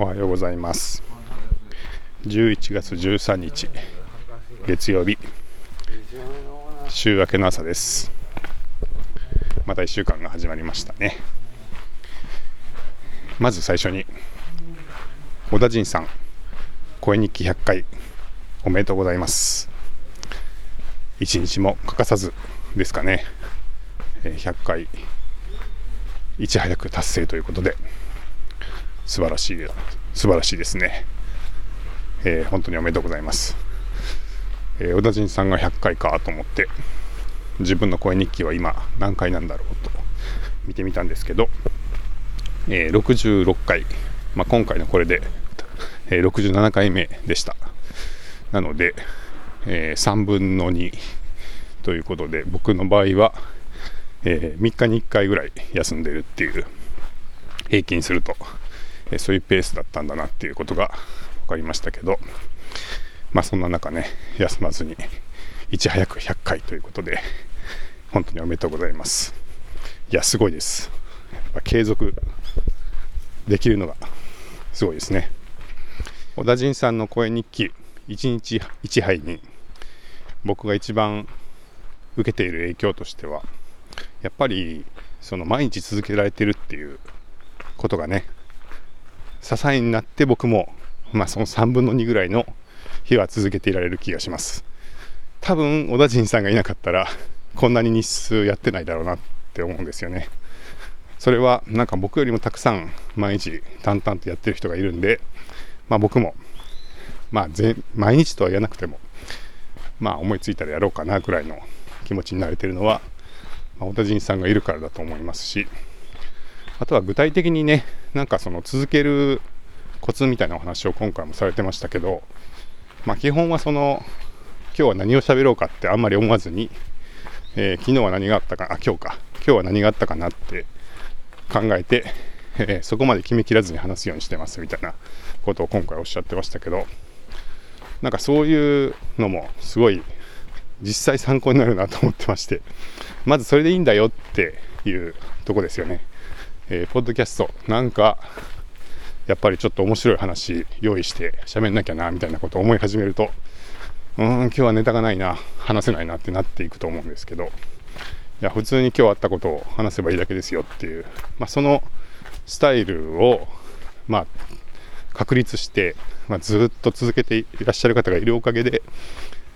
おはようございます。11月13日月曜日週明けの朝です。また1週間が始まりましたね。まず最初に小田陣さん声日記100回おめでとうございます。一日も欠かさずですかね。100回いち早く達成ということで素晴らしい素晴らしいですね、えー、本当におめでとうございます、えー、小田陣さんが100回かと思って自分の声日記は今何回なんだろうと見てみたんですけど、えー、66回、まあ、今回のこれで、えー、67回目でした。なので、えー、3分の2ということで僕の場合は、えー、3日に1回ぐらい休んでるっていう平均するとえそういうペースだったんだなっていうことが分かりましたけど、まあそんな中ね、休まずに、いち早く100回ということで、本当におめでとうございます。いや、すごいです。やっぱ継続できるのがすごいですね。小田陣さんの声日記、1日1杯に、僕が一番受けている影響としては、やっぱりその毎日続けられてるっていうことがね、支えになって僕も、まあ、その3分の2ぐらいの日は続けていられる気がします。多分小田陣さんがいなかったらこんなに日数やってないだろうなって思うんですよね。それはなんか僕よりもたくさん毎日淡々とやってる人がいるんで、まあ、僕もまあ毎日とは言わなくてもまあ思いついたらやろうかなぐらいの気持ちになれてるのは、まあ、小田陣さんがいるからだと思いますしあとは具体的にね、なんかその続けるコツみたいなお話を今回もされてましたけど、まあ、基本はその、今日は何を喋ろうかってあんまり思わずに、えー、昨日は何があったか、あ、今日か、今日は何があったかなって考えて、えー、そこまで決めきらずに話すようにしてますみたいなことを今回おっしゃってましたけど、なんかそういうのもすごい実際参考になるなと思ってまして、まずそれでいいんだよっていうとこですよね。えー、ポッドキャスト、なんか、やっぱりちょっと面白い話用意して喋んなきゃな、みたいなことを思い始めると、うーん、今日はネタがないな、話せないなってなっていくと思うんですけど、いや、普通に今日あったことを話せばいいだけですよっていう、まあ、そのスタイルを、まあ、確立して、まあ、ずっと続けていらっしゃる方がいるおかげで、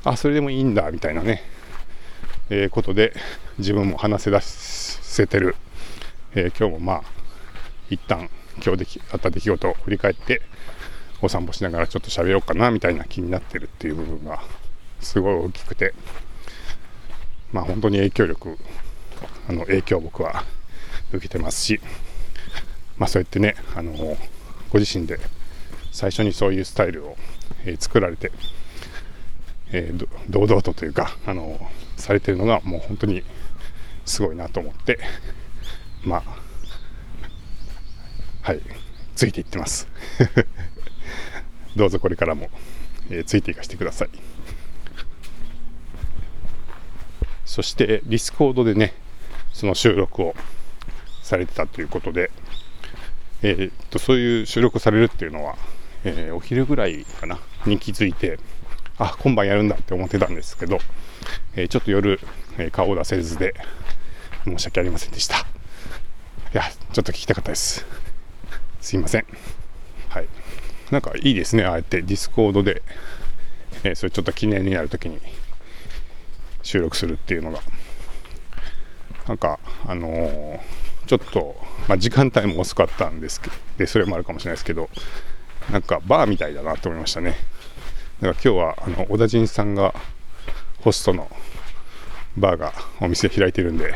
あ、それでもいいんだ、みたいなね、えー、ことで、自分も話せ出せてる。えー、今日もまあ一旦今日できあった出来事を振り返ってお散歩しながらちょっと喋ろうかなみたいな気になってるっていう部分がすごい大きくてまあ本当に影響力あの影響を僕は受けてますしまあそうやってねあのご自身で最初にそういうスタイルを、えー、作られて、えー、堂々とというかあのされてるのがもう本当にすごいなと思ってまあはいついていってます どうぞこれからも、えー、ついていかせてくださいそして Discord でねその収録をされてたということで、えー、っとそういう収録されるっていうのは、えー、お昼ぐらいかなに気づいてあ今晩やるんだって思ってたんですけど、えー、ちょっと夜、え顔を出せずで申し訳ありませんでした。いや、ちょっと聞きたかったです。すいません。はい。なんかいいですね、ああやって Discord で、えー、それちょっと記念になるときに収録するっていうのが、なんか、あのー、ちょっと、まあ、時間帯も遅かったんですけど、で、それもあるかもしれないですけど、なんかバーみたいだなと思いましたね。だから今日は、あの、おだじんさんがホストのバーがお店開いてるんで、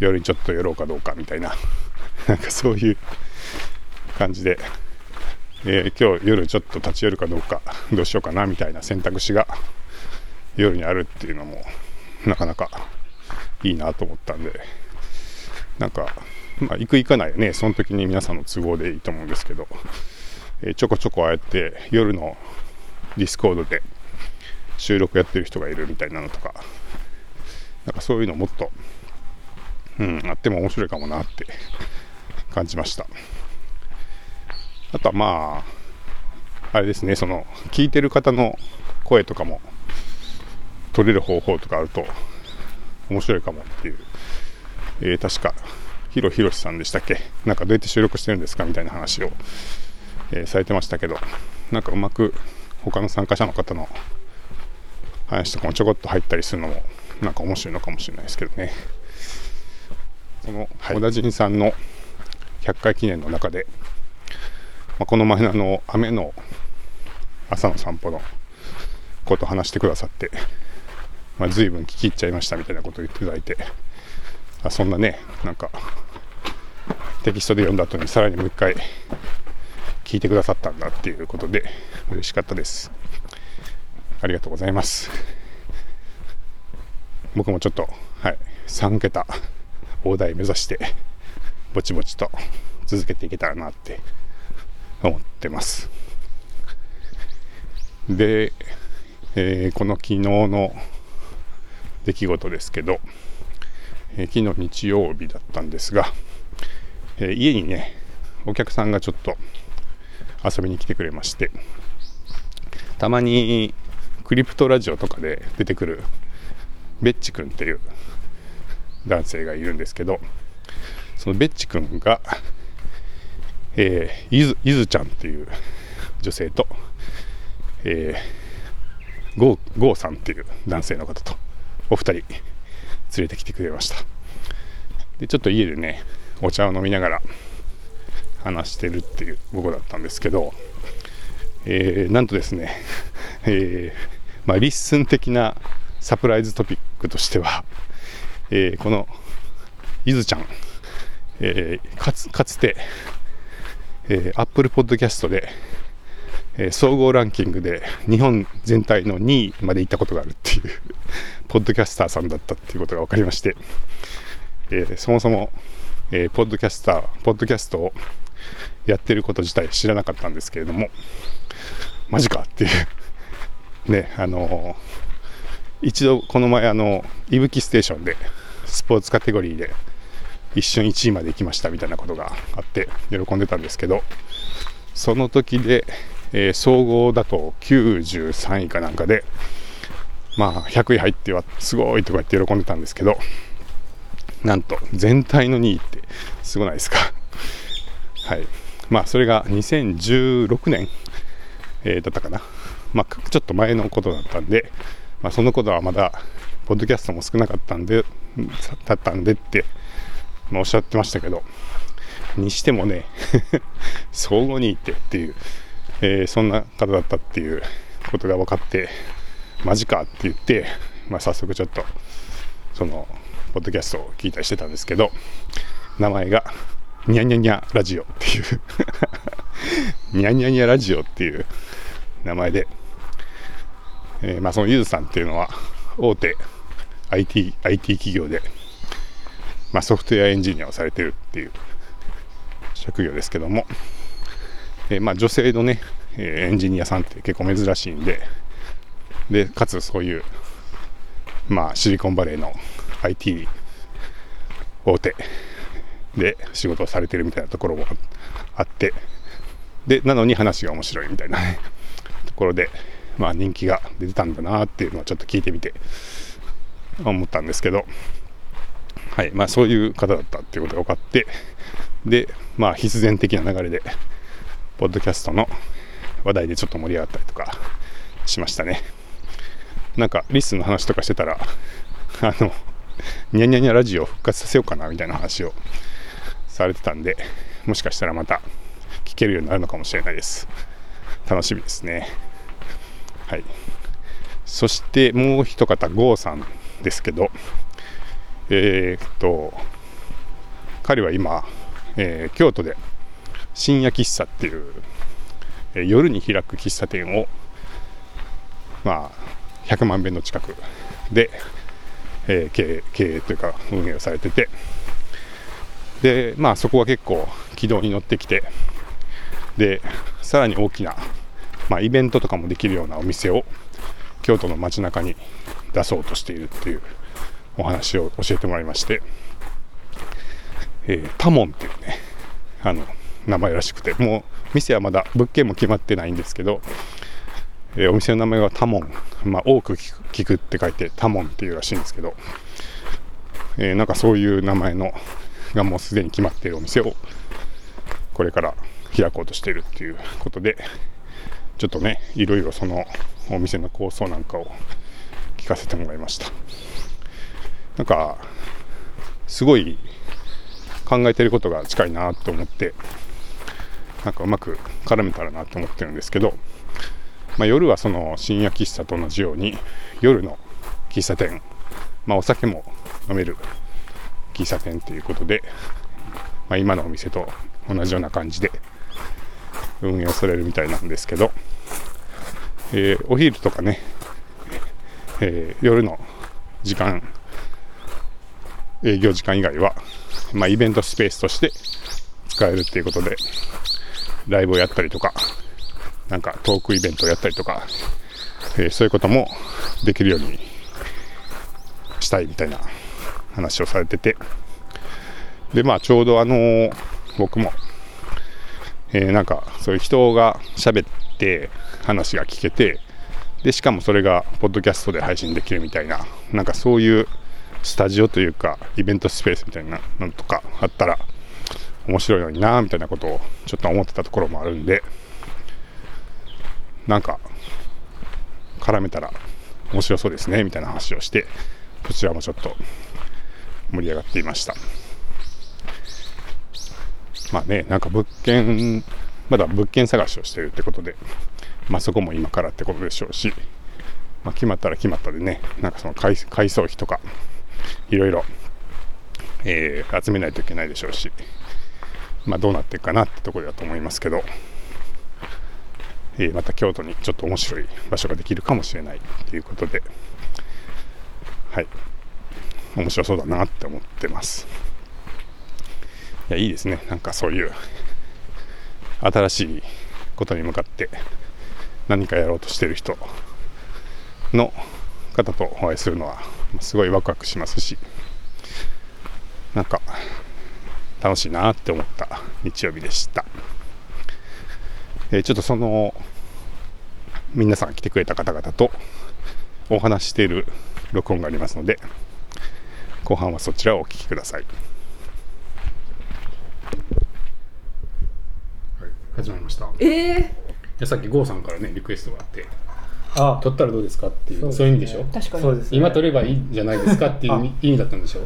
夜にちょっと寄ろうかどうかみたいな、なんかそういう感じで、えー、今日夜ちょっと立ち寄るかどうか、どうしようかなみたいな選択肢が夜にあるっていうのも、なかなかいいなと思ったんで、なんか、まあ、行く行かないよね、その時に皆さんの都合でいいと思うんですけど、えー、ちょこちょこああやって夜のDiscord で収録やってる人がいるみたいなのとか、なんかそういうのもっとうん、あっても面白いかもなって感じました。あとはまああれですねその聞いてる方の声とかも取れる方法とかあると面白いかもっていう、えー、確かヒロヒロシさんでしたっけ？なんかどうやって収録してるんですかみたいな話を、えー、されてましたけどなんかうまく他の参加者の方の話とかもちょこっと入ったりするのもなんか面白いのかもしれないですけどね。この小田陣さんの100回記念の中で、まあ、この前のあの雨の朝の散歩のこと話してくださって、まあ、随分聞き入っちゃいましたみたいなことを言っていただいてあそんなねなんかテキストで読んだ後にさらにもう一回聞いてくださったんだっていうことで嬉しかったです。ありがとうございます。僕もちょっとはい3桁大台目指してぼちぼちと続けていけたらなって思ってます。で、えー、この昨日の出来事ですけど、えー、昨日日曜日だったんですが、えー、家にねお客さんがちょっと遊びに来てくれましてたまにクリプトラジオとかで出てくるベッチ君っていう男性がいるんですけどそのベッチ君が、えー、ゆずゆずちゃんっていう女性と、えー、ゴーゴーさんっていう男性の方とお二人連れてきてくれました。でちょっと家でねお茶を飲みながら話してるっていう午後だったんですけど、えー、なんとですね、えー、まあ、 LISTEN 的なサプライズトピックとしては、えー、このゆずちゃん、えー、かつかつて、えー、Apple Podcast で、えー、総合ランキングで日本全体の2位まで行ったことがあるっていうポッドキャスターさんだったっていうことが分かりまして、えー、そもそも、えー、ポッドキャスターポッドキャストをやってること自体知らなかったんですけれども、マジかっていう、ね、あのー、一度この前、あの、いぶきステーションで、スポーツカテゴリーで、一瞬1位まで行きましたみたいなことがあって喜んでたんですけどその時で、えー、総合だと93位かなんかでまあ100位入ってはすごいとか言って喜んでたんですけどなんと全体の2位ってすごないですか？はい。まあそれが2016年、えー、だったかな。まあちょっと前のことだったんで、まあ、そのことはまだポッドキャストも少なかったんでだったんでって、まあ、おっしゃってましたけどにしてもね 相互にいてっていう、えー、そんな方だったっていうことが分かってマジかって言って、まあ、早速ちょっとそのポッドキャストを聞いたりしてたんですけど名前がニャニャニャラジオっていう ニャニャニャラジオっていう名前で、えー、まあそのゆずさんっていうのは大手 IT, IT 企業で、まあ、ソフトウェアエンジニアをされてるっていう職業ですけども、えー、まあ女性のね、えー、エンジニアさんって結構珍しいんででかつそういうまあシリコンバレーの IT 大手で仕事をされてるみたいなところもあってでなのに話が面白いみたいなねところでまあ人気が出てたんだなっていうのはちょっと聞いてみて思ったんですけどはいまあそういう方だったっていうことが分かってでまあ必然的な流れでポッドキャストの話題でちょっと盛り上がったりとかしましたね。なんかリスの話とかしてたらあのニャニャニャラジオ復活させようかなみたいな話をされてたんでもしかしたらまた聞けるようになるのかもしれないです。楽しみですね。はい。そしてもう一方郷さん。ですけどえー、っと彼は今、えー、京都で深夜喫茶っていう、えー、夜に開く喫茶店をまあ100万遍の近くでえー、経営経営というか運営をされててでまあそこは結構軌道に乗ってきてでさらに大きな、まあ、イベントとかもできるようなお店を京都の街中に出そうとしているっていうお話を教えてもらいまして、えー、タモンっていうねあの名前らしくてもう店はまだ物件も決まってないんですけど、えーお店の名前はタモン、まあ、多く聞くって書いてタモンっていうらしいんですけど、えーなんかそういう名前のがもうすでに決まっているお店をこれから開こうとしているっていうことでちょっとねいろいろそのお店の構想なんかを聞かせてもらいました。なんかすごい考えてることが近いなと思ってなんかうまく絡めたらなと思ってるんですけど、まあ、夜はその深夜喫茶と同じように夜の喫茶店、まあ、お酒も飲める喫茶店ということで、まあ、今のお店と同じような感じで運営をされるみたいなんですけど、えーお昼とかね、えー夜の時間営業時間以外は、まあ、イベントスペースとして使えるっていうことでライブをやったりとかなんかトークイベントをやったりとか、えーそういうこともできるようにしたいみたいな話をされててでまあちょうどあのー僕も、えーなんかそういう人が喋って話が聞けてでしかもそれがポッドキャストで配信できるみたいななんかそういうスタジオというかイベントスペースみたいなのとかあったら面白いのになみたいなことをちょっと思ってたところもあるんでなんか絡めたら面白そうですねみたいな話をしてこちらもちょっと盛り上がっていました。まあねなんか物件まだ物件探しをしてるってことでまあそこも今からってことでしょうし、まあ、決まったら決まったでねなんかその改改装費とかいろいろ、えー集めないといけないでしょうしまあどうなっていくかなってところだと思いますけど、えーまた京都にちょっと面白い場所ができるかもしれないということではい。面白そうだなって思ってます。いやいいですね。なんかそういう新しいことに向かって何かやろうとしてる人の方とお会いするのはまあすごいワクワクしますしなんか楽しいなって思った日曜日でした、えーちょっとその皆さん来てくれた方々とお話ししている録音がありますので後半はそちらをお聞きくださいはい、始まりました。いええやさっき郷さんからねリクエストがあって、あ。撮ったらどうですかっていうそう,、いう意味でしょ？確かに。そうです、ね、今撮ればいいんじゃないですかっていう あ。意味だったんでしょ。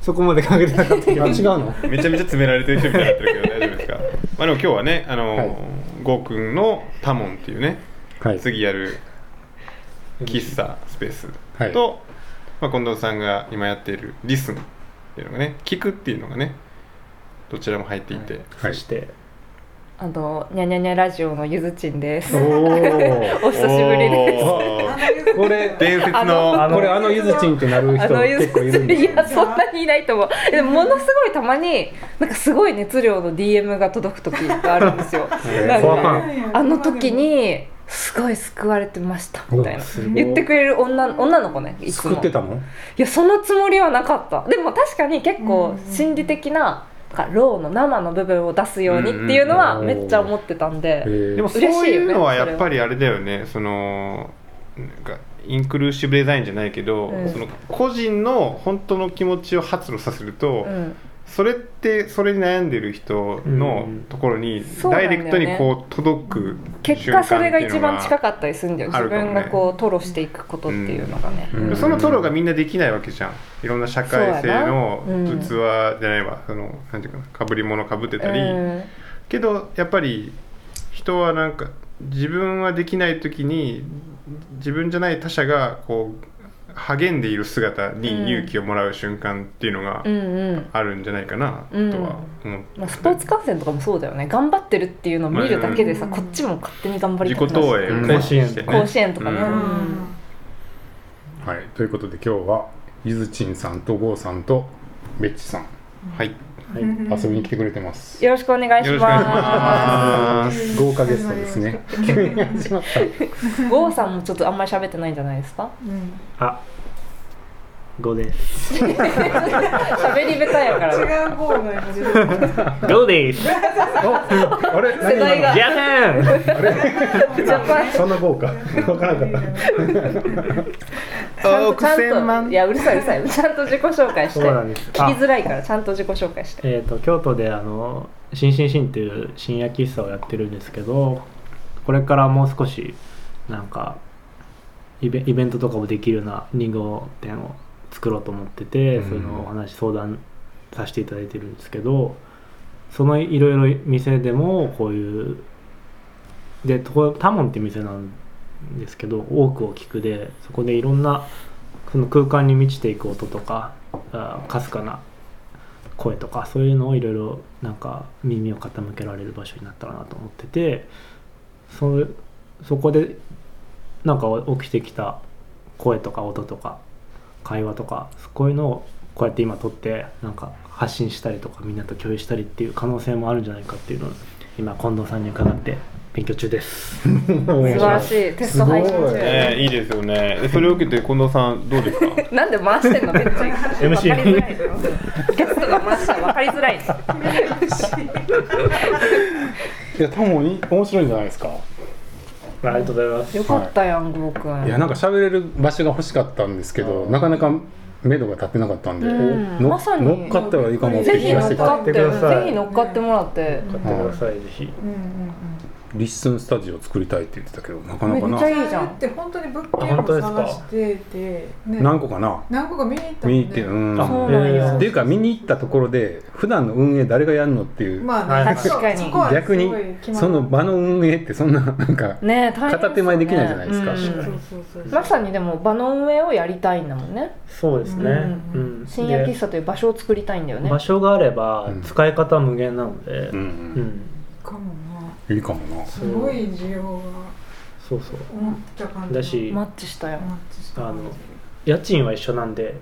そこまで考えてなかったけど。あ違うの？めちゃめちゃ詰められてる人みたいになってるけど大丈夫ですか？まあでも今日はねあの、はいゴーくんのタモンっていうねはい。次やる喫茶スペースはい。と、まあ、近藤さんが今やっているリスンっていうのがね聞くっていうのがねどちらも入っていて、はい。そしてあのニャニャニャラジオのゆずちんです。おお お久しぶりです。これ伝説あのこれあのゆずちんってなる人あのゆず結構いるんですよいやそんなにいないと思う。でもものすごいたまになんかすごい熱量の DM が届く時があるんですよ。えー。なんフォアフかァンあの時にすごい救われてましたみたいな。い言ってくれる女女の子ねいつも。作ってたの？いやそのつもりはなかった。でも確かに結構心理的なかローの生の部分を出すようにっていうのはうんめっちゃ思ってたんで、えー。でもそう嬉しいうのはやっぱりあれだよね。そのなんかインクルーシブデザインじゃないけど、うん。その個人の本当の気持ちを発露させると、うんそれってそれに悩んでる人のうん。ところにダイレクトにこう届く結果それが一番近くかったりするんだよね。分がこう吐露していくことっていうのがね、うん。そのトロがみんなできないわけじゃん。いろんな社会性の器じゃないわ、そのなんていうかな。かぶり物かぶってたり、うん。けどやっぱり人はなんか自分はできない時に自分じゃない他者がこう励んでいる姿うん。に勇気をもらう瞬間っていうのがあるんじゃないかなとうん。は思って、まあ、スポーツ観戦とかもそうだよね。頑張ってるっていうのを見るだけでさ、うんこっちも勝手に頑張り自たくなる。己投影をうんね。甲子園してね。甲子園とかね、うん。はい。ということで今日はゆずちんさんと郷さんとベッチさん。はいはい遊びに来てくれてます。よろしくお願いしまます。豪華ゲストですね。急に始まったす郷さんもちょっとあんまり喋ってないんじゃないですか？うん。あ5です。喋り下手やから違う方が始める5です。あれ？世代が。じゃーんジャパン。そんな豪華？わからなかったちゃんと億千万。いやうるさいうるさい。ちゃんと自己紹介して。そうなんです。聞きづらいからちゃんと自己紹介して。えー、と京都であの新新新っていう深夜喫茶をやってるんですけどこれからもう少しなんかイベイベントとかもできるような2号店を作ろうと思ってて、うん。そういうのをお話相談させていただいてるんですけどそのいろいろ店でもこういうでとこタモンって店なんですけど多くを聞くでそこでいろんなその空間に満ちていく音とかかすかな声とかそういうのをいろいろなんか耳を傾けられる場所になったらなと思っててそそこでなんか起きてきた声とか音とか会話とかこういうのをこうやって今撮ってなんか発信したりとかみんなと共有したりっていう可能性もあるんじゃないかっていうのを今近藤さんに伺って勉強中で す。素晴らしい。テスト配信中。えーいいですよね。でそれを受けて近藤さんどうですか？なんで回してんの。めっちゃ MC 分かりづらいじゃんゲストが回したら分かりづらい いや多分いい面白いんじゃないですか。ありがとうございます。よかったやん、ゴーくん。い。やなんか喋れる場所が欲しかったんですけどなかなか目処が立ってなかったんで、うん。のまさに。乗っかったらいいかもってぜひ気がしてきた。乗っかって、ぜひ乗っかってもらって。買ってください、ぜひ。うんうんリッスンスタジオ作りたいって言ってたけどなかなめっかな。うんちゃいいじゃん。って本当に物あ件を探してて、ね、何個かな？何個か見に行った見にもんね行ってうん。あそうなんやっていうか見に行ったところで普段の運営誰がやるのっていう、まあね、確かに。逆にその場の運営ってそんななんかね片手間にできないじゃないですか。うん。そうそうそうそうまさにでも場の運営をやりたいんだもんね。そうですね。ううんん。深夜喫で茶という場所を作りたいんだよね。場所があればうん。使い方は無限なので、うん、うん。かもいいかもな。なすごい需要がそうそう。思った感じだしマッチしたよ。マッチしたあの家賃は一緒なんで、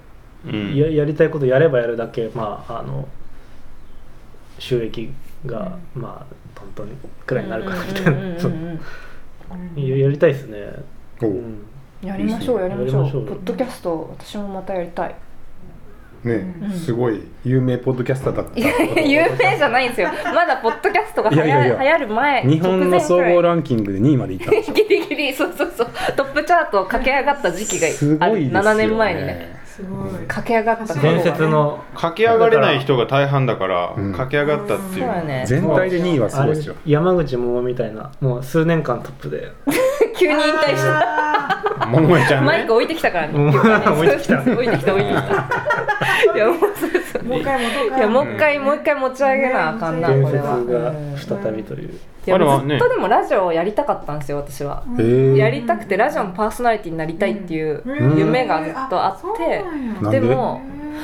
うん。ややりたいことやればやるだけまああの収益が、まあトントンくらいになるかなみたいうんうんうん なややりたいですね。おう。うん。やりましょうやりましょう。ポッドキャスト私もまたやりたいね、うん。すごい有名ポッドキャスターだった。有名じゃないんですよ。まだポッドキャストが流行いやいやいや。流行る前日本の総合ンランキングで2位までいった。ギリギリそうそうそう。トップチャートを駆け上がった時期すがある。ごいですよ、ね、7年前にねすごい。駆け上がった。伝説の。駆け上がれない人が大半だから、うん。駆け上がったっていう。そうやね。全体で2位はすごいですよ。山口百みたいなもう数年間トップで。急に引退した。桃江ちゃんね。マイク置いてきたからね。うん。置いてきた。置いてきた。置いてきた。いやもうそうそう。もう一回もう一回もう一回持ち上げなあかんなこれは。再びという。ずっとでもラジオをやりたかったんですよ私は。やりたくてラジオのパーソナリティになりたいっていううん。夢がずっとあってで？も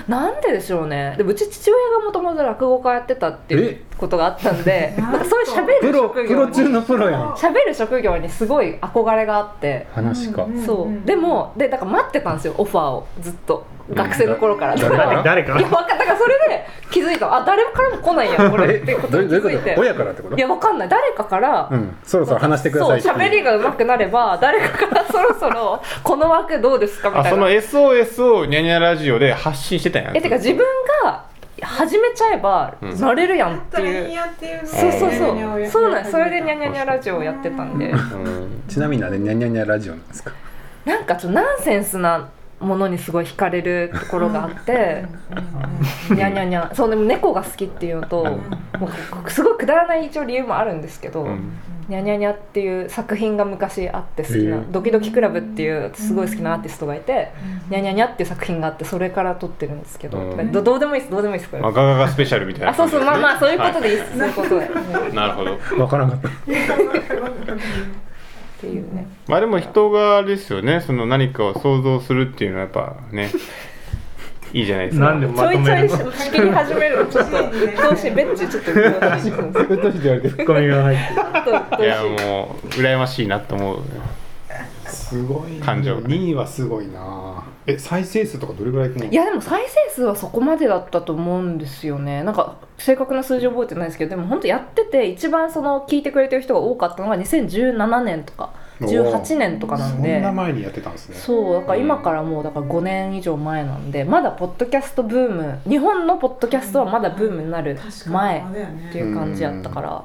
なんででしょうね。でもうち父親がもともと落語家やってたっていうことがあったんで えなんかそういう喋るプロ職業プロのプロやん。喋る職業にすごい憧れがあって。話か、うんそう。でもでだから待ってたんですよオファーを。ずっと。学生の頃から、誰から 誰か。いや分かだからそれで気づいた。あ誰からも来ないやん これ。っていうことに気づいて。親からってこと？いやわかんない。誰かから、うん、そろそろ話してくださいそう喋りが上手くなれば誰かからそろそろこの枠どうですか？みたいな。あその SOS をニャニャラジオで発信してたんやえてか自分が始めちゃえばうん。なれるやんっやっていう、そうそうそうそう。なんそれでニャニニャニャラジオをやってたんでうんちなみにあれニャニャニャラジオなんですかなんかちょっとナンセンスなものにすごい惹かれるところがあってニャニャニャそうでも猫が好きっていうのともうすごいくだらない一応理由もあるんですけど、うんニャニャニャっていう作品が昔あって好きなへえ「ドキドキクラブ」っていうすごい好きなアーティストがいて「ニャニャニャ」っていう作品があってそれから撮ってるんですけど、うん。どどうでもいいですどうでもいいです。これあガガガスペシャルみたいなあそうそうまあまあそういうことででいいです、そういうことで、すなるほど。わからなかった。っていうね。まあでも人があれですよね。その何かを想像するっていうのはやっぱねいいじゃないですか。なんでちょいちょいまとめるの仕切り始めるの。ちょっと鬱陶しいベッチちょっといちょっうっとうしいって言われてツッコミが入っていやもう羨ましいなと思う。すごい感情2位はすごいな。え再生数とかどれぐらいいくの？いやでも再生数はそこまでだったと思うんですよね。なんか正確な数字覚えてないですけどでも本当やってて一番その聞いてくれてる人が多かったのが2017年とか18年とかなんで。そんな前にやってたんですね。そうだから今からもうだから5年以上前なんでまだポッドキャストブーム日本のポッドキャストはまだブームになる前っていう感じやったから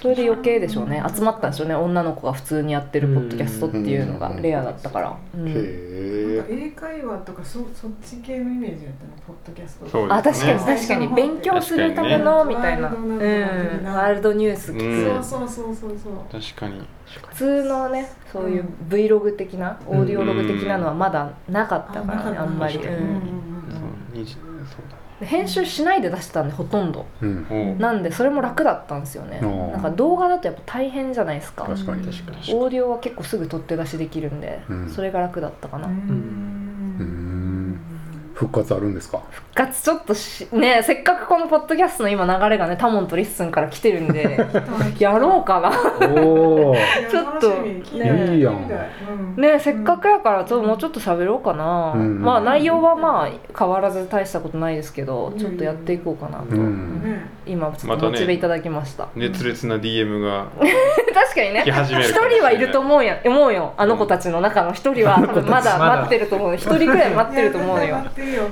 それで余計でしょうね。集まったんでしょうね。女の子が普通にやってるポッドキャストっていうのがレアだったから、うん。へえ。か英会話とかそそっち系のイメージやったの？ポッドキャストそうあ確かにね確かに勉強するためのみたいな、確かにうんねワールドニュース聞く、うんそうそうそうそう。そう確かに。普通のねそういう Vlog 的なオーディオログ的なのはまだなかったからねあんまり、確かに。うん。そうそうで編集しないで出してたんでほとんど。うん。なんでそれも楽だったんですよね。あーなんか動画だとやっぱ大変じゃないですか。確かに確かに。オーディオは結構すぐ取って出しできるんで、うん。それが楽だったかな、うん。うん復活あるんですか？復活ちょっとしねせっかくこのポッドキャストの今流れがね多聞と LISTEN から来てるんで やろうかな。おおちょっと。ねいいやん。ねせっかくやからちょっともうちょっと喋ろうかな、うん。まあ内容はまあ変わらず大したことないですけどちょっとやっていこうかなと、うん。ね今ちょっとモチベいただきました、熱烈な DM が。確 かにね。一人はいると思うや思うよ。あの子たちの中の一人は。多分まだ待ってると思う。一人くらい待ってると思うよ。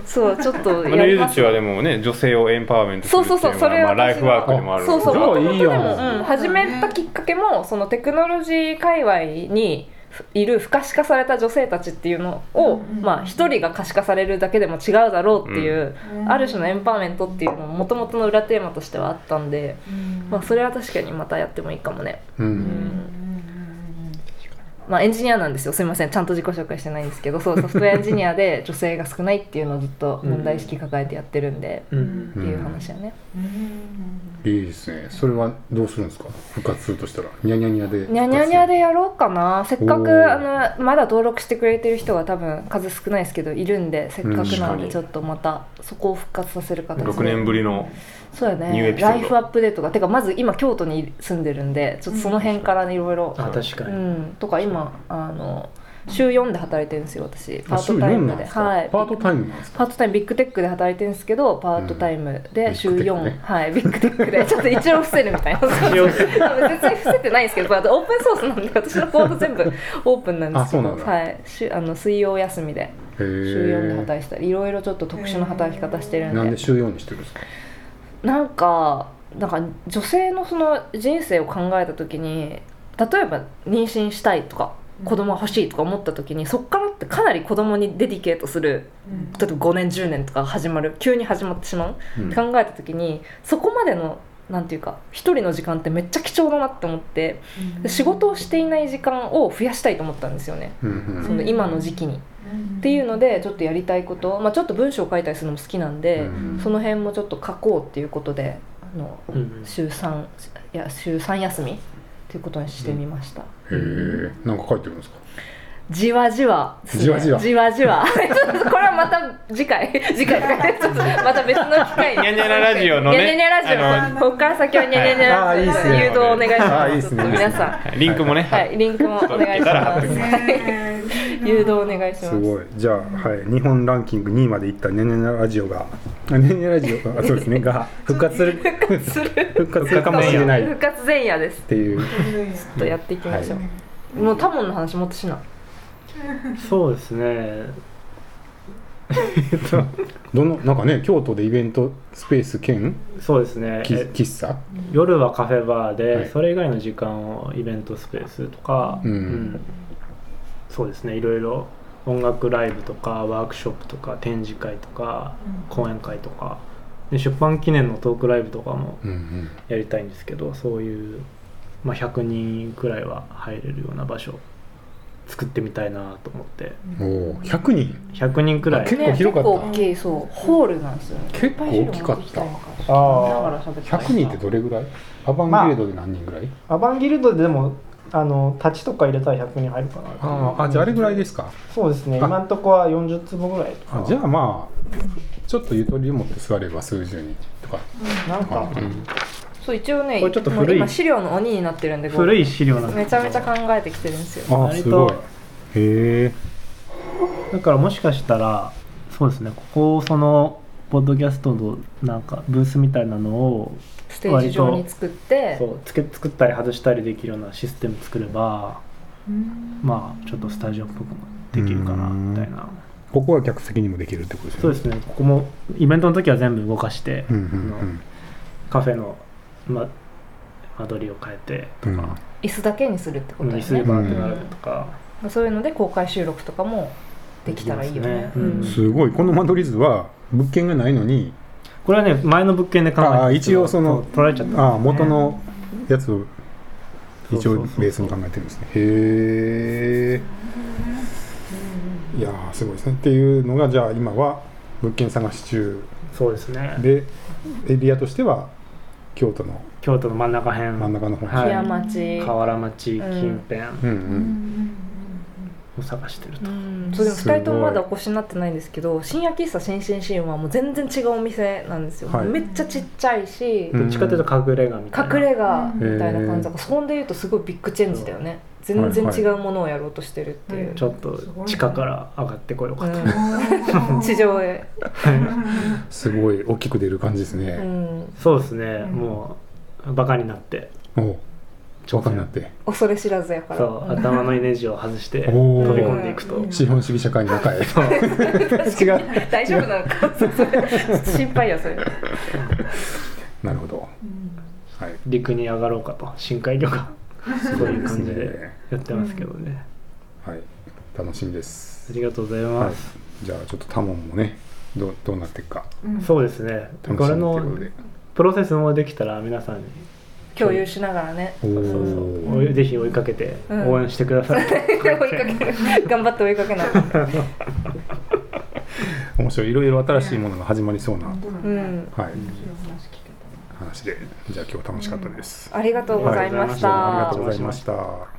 そうちょっとやります。ゆずちはでもね女性をエンパワーメントするっていうのそうそうそうそれがまあライ私フワークでもあるそうそうもともとでも、いいやん。うん、始めたきっかけもそのテクノロジー界隈にいる不可視化された女性たちっていうのを、まあ一人が可視化されるだけでも違うだろうっていう、うんある種のエンパワーメントっていうのももともとの裏テーマとしてはあったんで、まあ、それは確かにまたやってもいいかもね、ううんんまあ、エンジニアなんですよ。すいません。ちゃんと自己紹介してないんですけど。そうソフトウェアエンジニアで 女性が少ないっていうのをずっと問題意識抱えてやってるんで、うん。っていう話やね、いいですね。それはどうするんですか？復活するとしたら。ニャニャニャで。にゃにゃにゃでやろうかな。せっかくあのまだ登録してくれてる人が多分数少ないですけどいるんでせっかくなんでちょっとまたそこを復活させる形で。6年ぶりのそうやね。ライフアップデートがてかまず今京都に住んでるんでちょっとその辺からいろいろ。あ確かうに、ん。とか今あの週4で働いてるんですよ私。パあ週4ートタイムで。はい。パートタイムパートタイムビッグテックで働いてるんですけどパートタイムで週ビッグテッ4、クね。はいビッグテックで。ちょっと一応伏せるみたいな。別に 伏せてないんですけどオープンソースなんで私のコード全部オープンなんですけど。はい。しあの水曜休みでへ週4でえ働いてたりいろいろちょっと特殊な働き方してるんで。なんで週4にしてるんですか？なんかなんか女性のその人生を考えた時に例えば妊娠したいとか子供が欲しいとか思った時にそっからってかなり子供にデディケートする例えば5年10年とか始まる急に始まってしまう、うん。って考えた時にそこまでのなんていうか一人の時間ってめっちゃ貴重だなって思ってで仕事をしていない時間を増やしたいと思ったんですよね、うんその今の時期に。っていうのでちょっとやりたいこと、まあ、ちょっと文章を書いたりするのも好きなんで、うんその辺もちょっと書こうっていうことであの、うん週3いや週3休みっていうことにしてみました、へえなんか書いてるんですか？じわじわね、じわじわ。じわじわ。これはまた次回次回 また別の機会に。ニャニャララジオのねニャニャラジオ。あここから先はニャニャニャラジオ。あーいいっすね。誘導お願いしあーますいいっすね。ちょっと皆さん。はいリンクもね、はい。リンクもお願いします。誘導お願いします。すごい。じゃあ、はい、日本ランキング2位までいったニャニャニャラジオがあニャニャラジオがあそうですね。が復活する。復活する。復活するかもしれない。っ復活前夜です。ていう。ちょっとやっていきましょう、もうタモンの話もっとしなそうですね。どのなんかね京都でイベントスペース兼そうですね。喫茶？夜はカフェバーで、はい。それ以外の時間をイベントスペースとか、うん。そうですね。いろいろ音楽ライブとかワークショップとか展示会とか講演会とか。で出版記念のトークライブとかもうんうん。やりたいんですけどそういう、まあ、100人くらいは入れるような場所作ってみたいなと思って。おお100人。100人くらい。結構広かった。ね、結構大きいそうホールなんですよ。ね結構大きかった。あ喋ってた。100人ってどれぐらい？アバンギルドで何人ぐらい、アバンギルドででもあの立ちとか入れたら100人入るかな。あああじゃああれぐらいですか？そうですね。あ。今んとこは40坪ぐらいとかあじゃあまあちょっとゆとりを持って座れば数十人とか。なんか、そう一応ねこれちょっと古い。もう今資料の鬼になってるんで古い資料なんでめちゃめちゃ考えてきてるんですよ。あ割と。すごい。へえ。だからもしかしたらそうですねここをそのポッドキャストのなんかブースみたいなのをステージ上に作って。そうつけ作ったり外したりできるようなシステム作ればうん。まあちょっとスタジオっぽくもできるかなみたいな。ここは客席にもできるってことですよね。そうですねここもイベントの時は全部動かして、うんうんカフェの、ま、間取りを変えてとうん。か、椅子だけにするってことだ椅子でよね、バーって並べとか、そういうので公開収録とかもできたらいいよね。すね。うん。すごい。この間取り図は物件がないのにこれはね前の物件で考えてああ一応その取られちゃった。ああ元のやつを一応ベースに考えてるんですね。へえいやーすごいですね。っていうのがじゃあ今は物件探し中。そうですね。でエリアとしては京都の京都の真ん中辺。真ん中の方。に、はい。町、河原町近辺。うんうん。を探してると、うん、そうでもすごい。2人ともまだお越しになってないんですけど深夜喫茶新進シーンはもう全然違うお店なんですよ、はい。めっちゃちっちゃいし、うんどっちかというと隠れ家みたいな。隠れ家みたいな感じだからそんでいうとすごいビッグチェンジだよね全然違うものをやろうとしてるっていう、ちょっと地下から上がってこようかと、うん。地上へ、すごい大きく出る感じですうね、ん、そうですね、もうバカになって。おお超過になって。恐れ知らずやから。そう。頭のイメージを外して飛び込んでいくと、資本主義社会の中へ違う。大丈夫なのか？心配やそれ。なるほど。はい。陸に上がろうかと。深海魚が。そういう感じでやってますけどね、はい。楽しみです。ありがとうございはい。ます、じゃあちょっとタモンもねどうどうなっていくかそうですね。これのプロセスもできたら皆さんに共有しながらね。おそうそう。お追いぜひ追いかけてうん。応援してください、追いかける。頑張って追いかけない。面白い。いろいろ新しいものが始まりそうな、うん。はい、話で。じゃあ今日楽しかったです、ありがとうございました、ありがとうございました